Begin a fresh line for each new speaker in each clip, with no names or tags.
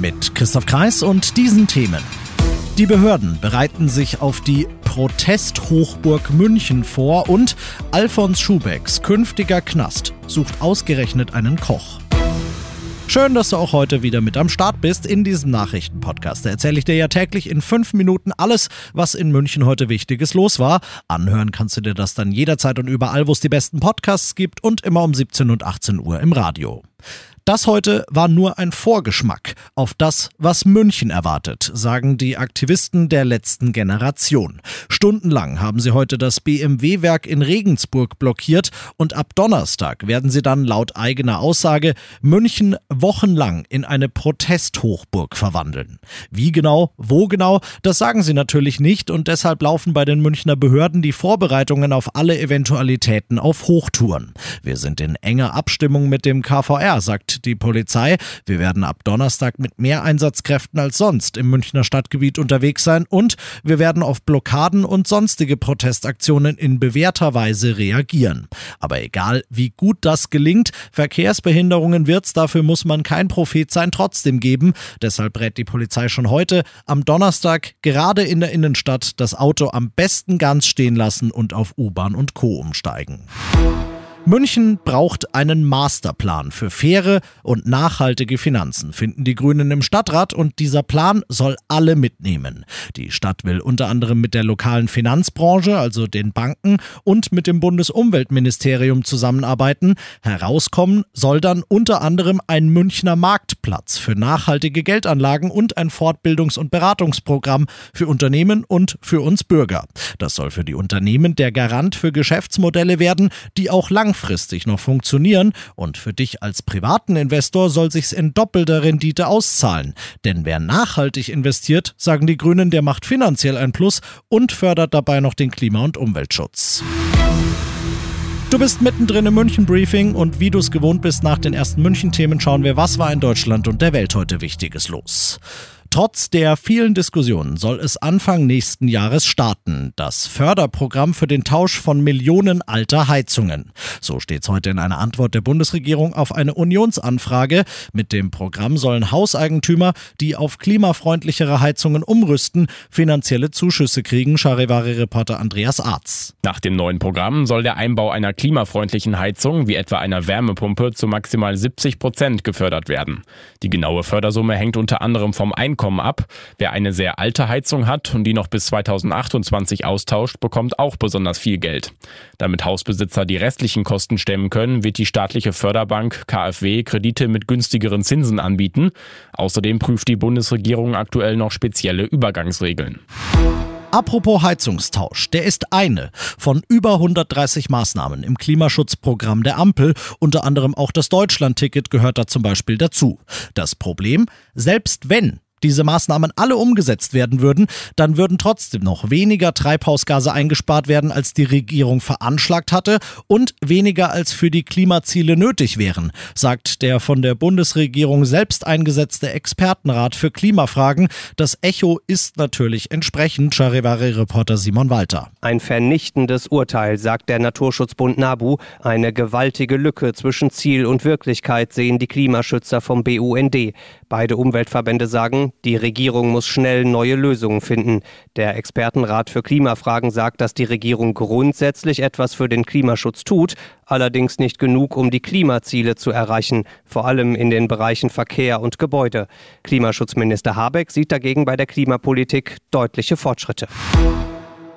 Mit Christoph Kreis und diesen Themen. Die Behörden bereiten sich auf die Protesthochburg München vor und Alfons Schubecks künftiger Knast sucht ausgerechnet einen Koch. Schön, dass du auch heute wieder mit am Start bist in diesem Nachrichtenpodcast. Da erzähle ich dir ja täglich in fünf Minuten alles, was in München heute Wichtiges los war. Anhören kannst du dir das dann jederzeit und überall, wo es die besten Podcasts gibt und immer um 17 und 18 Uhr im Radio. Das heute war nur ein Vorgeschmack auf das, was München erwartet, sagen die Aktivisten der letzten Generation. Stundenlang haben sie heute das BMW-Werk in Regensburg blockiert und ab Donnerstag werden sie dann laut eigener Aussage München wochenlang in eine Protesthochburg verwandeln. Wie genau, wo genau, das sagen sie natürlich nicht und deshalb laufen bei den Münchner Behörden die Vorbereitungen auf alle Eventualitäten auf Hochtouren. Wir sind in enger Abstimmung mit dem KVR, sagt die Polizei. Wir werden ab Donnerstag mit mehr Einsatzkräften als sonst im Münchner Stadtgebiet unterwegs sein und wir werden auf Blockaden und sonstige Protestaktionen in bewährter Weise reagieren. Aber egal, wie gut das gelingt, Verkehrsbehinderungen wird's, dafür muss man kein Prophet sein, trotzdem geben. Deshalb rät die Polizei schon heute, am Donnerstag gerade in der Innenstadt das Auto am besten ganz stehen lassen und auf U-Bahn und Co. umsteigen. München braucht einen Masterplan für faire und nachhaltige Finanzen, finden die Grünen im Stadtrat und dieser Plan soll alle mitnehmen. Die Stadt will unter anderem mit der lokalen Finanzbranche, also den Banken und mit dem Bundesumweltministerium zusammenarbeiten. Herauskommen soll dann unter anderem ein Münchner Marktplatz für nachhaltige Geldanlagen und ein Fortbildungs- und Beratungsprogramm für Unternehmen und für uns Bürger. Das soll für die Unternehmen der Garant für Geschäftsmodelle werden, die auch lang langfristig noch funktionieren und für dich als privaten Investor soll sich's in doppelter Rendite auszahlen. Denn wer nachhaltig investiert, sagen die Grünen, der macht finanziell ein Plus und fördert dabei noch den Klima- und Umweltschutz. Du bist mittendrin im München Briefing und wie du es gewohnt bist nach den ersten München Themen schauen wir, was war in Deutschland und der Welt heute wichtiges los. Trotz der vielen Diskussionen soll es Anfang nächsten Jahres starten. Das Förderprogramm für den Tausch von Millionen alter Heizungen. So steht es heute in einer Antwort der Bundesregierung auf eine Unionsanfrage. Mit dem Programm sollen Hauseigentümer, die auf klimafreundlichere Heizungen umrüsten, finanzielle Zuschüsse kriegen, Charivari-Reporter Andreas Arz.
Nach dem neuen Programm soll der Einbau einer klimafreundlichen Heizung, wie etwa einer Wärmepumpe, zu maximal 70 Prozent gefördert werden. Die genaue Fördersumme hängt unter anderem vom Einkommen Einkommen ab. Wer eine sehr alte Heizung hat und die noch bis 2028 austauscht, bekommt auch besonders viel Geld. Damit Hausbesitzer die restlichen Kosten stemmen können, wird die staatliche Förderbank KfW Kredite mit günstigeren Zinsen anbieten. Außerdem prüft die Bundesregierung aktuell noch spezielle Übergangsregeln.
Apropos Heizungstausch, der ist eine von über 130 Maßnahmen im Klimaschutzprogramm der Ampel. Unter anderem auch das Deutschlandticket gehört da zum Beispiel dazu. Das Problem, selbst wenn diese Maßnahmen alle umgesetzt werden würden, dann würden trotzdem noch weniger Treibhausgase eingespart werden, als die Regierung veranschlagt hatte und weniger als für die Klimaziele nötig wären, sagt der von der Bundesregierung selbst eingesetzte Expertenrat für Klimafragen. Das Echo ist natürlich entsprechend, Charivari-Reporter Simon Walter.
Ein vernichtendes Urteil, sagt der Naturschutzbund NABU. Eine gewaltige Lücke zwischen Ziel und Wirklichkeit sehen die Klimaschützer vom BUND. Beide Umweltverbände sagen, die Regierung muss schnell neue Lösungen finden. Der Expertenrat für Klimafragen sagt, dass die Regierung grundsätzlich etwas für den Klimaschutz tut, allerdings nicht genug, um die Klimaziele zu erreichen, vor allem in den Bereichen Verkehr und Gebäude. Klimaschutzminister Habeck sieht dagegen bei der Klimapolitik deutliche Fortschritte.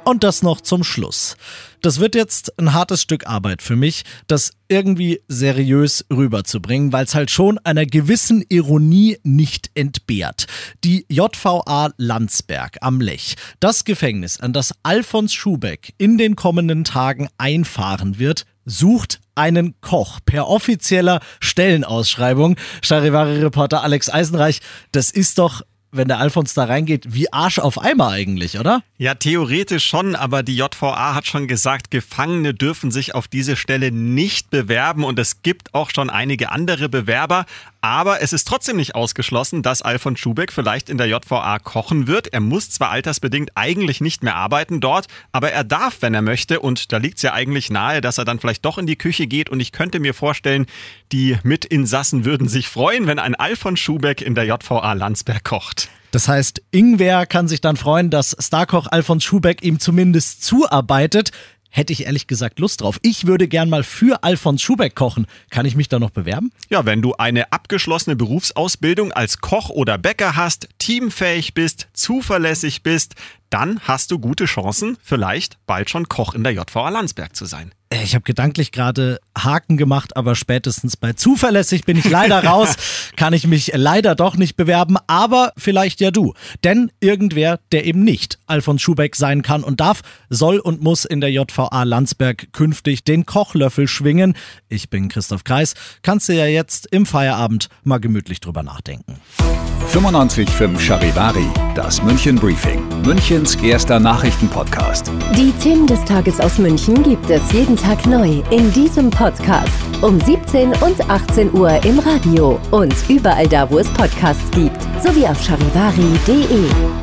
Und das noch zum Schluss. Das wird jetzt ein hartes Stück Arbeit für mich, das irgendwie seriös rüberzubringen, weil es halt schon einer gewissen Ironie nicht entbehrt. Die JVA Landsberg am Lech, das Gefängnis, an das Alfons Schubeck in den kommenden Tagen einfahren wird, sucht einen Koch per offizieller Stellenausschreibung. Charivari-Reporter Alex Eisenreich, das ist doch wenn der Alfons da reingeht, wie Arsch auf Eimer eigentlich, oder?
Ja, theoretisch schon, aber die JVA hat schon gesagt, Gefangene dürfen sich auf diese Stelle nicht bewerben und es gibt auch schon einige andere Bewerber. Aber es ist trotzdem nicht ausgeschlossen, dass Alfons Schubeck vielleicht in der JVA kochen wird. Er muss zwar altersbedingt eigentlich nicht mehr arbeiten dort, aber er darf, wenn er möchte. Und da liegt es ja eigentlich nahe, dass er dann vielleicht doch in die Küche geht. Und ich könnte mir vorstellen, die Mitinsassen würden sich freuen, wenn ein Alfons Schubeck in der JVA Landsberg kocht.
Das heißt, Ingwer kann sich dann freuen, dass Starkoch Alfons Schubeck ihm zumindest zuarbeitet hätte ich ehrlich gesagt Lust drauf. Ich würde gern mal für Alfons Schubeck kochen. Kann ich mich da noch bewerben?
Ja, wenn du eine abgeschlossene Berufsausbildung als Koch oder Bäcker hast, teamfähig bist, zuverlässig bist, dann hast du gute Chancen, vielleicht bald schon Koch in der JVA Landsberg zu sein.
Äh, ich habe gedanklich gerade Haken gemacht, aber spätestens bei zuverlässig bin ich leider raus. Kann ich mich leider doch nicht bewerben, aber vielleicht ja du. Denn irgendwer, der eben nicht Alfons Schubeck sein kann und darf, soll und muss in der JVA Landsberg künftig den Kochlöffel schwingen. Ich bin Christoph Kreis. Kannst du ja jetzt im Feierabend mal gemütlich drüber nachdenken.
95.5 Charivari, das München Briefing, Münchens erster Nachrichtenpodcast.
Die Themen des Tages aus München gibt es jeden Tag neu in diesem Podcast um 17 und 18 Uhr im Radio und überall da, wo es Podcasts gibt, sowie auf charivari.de.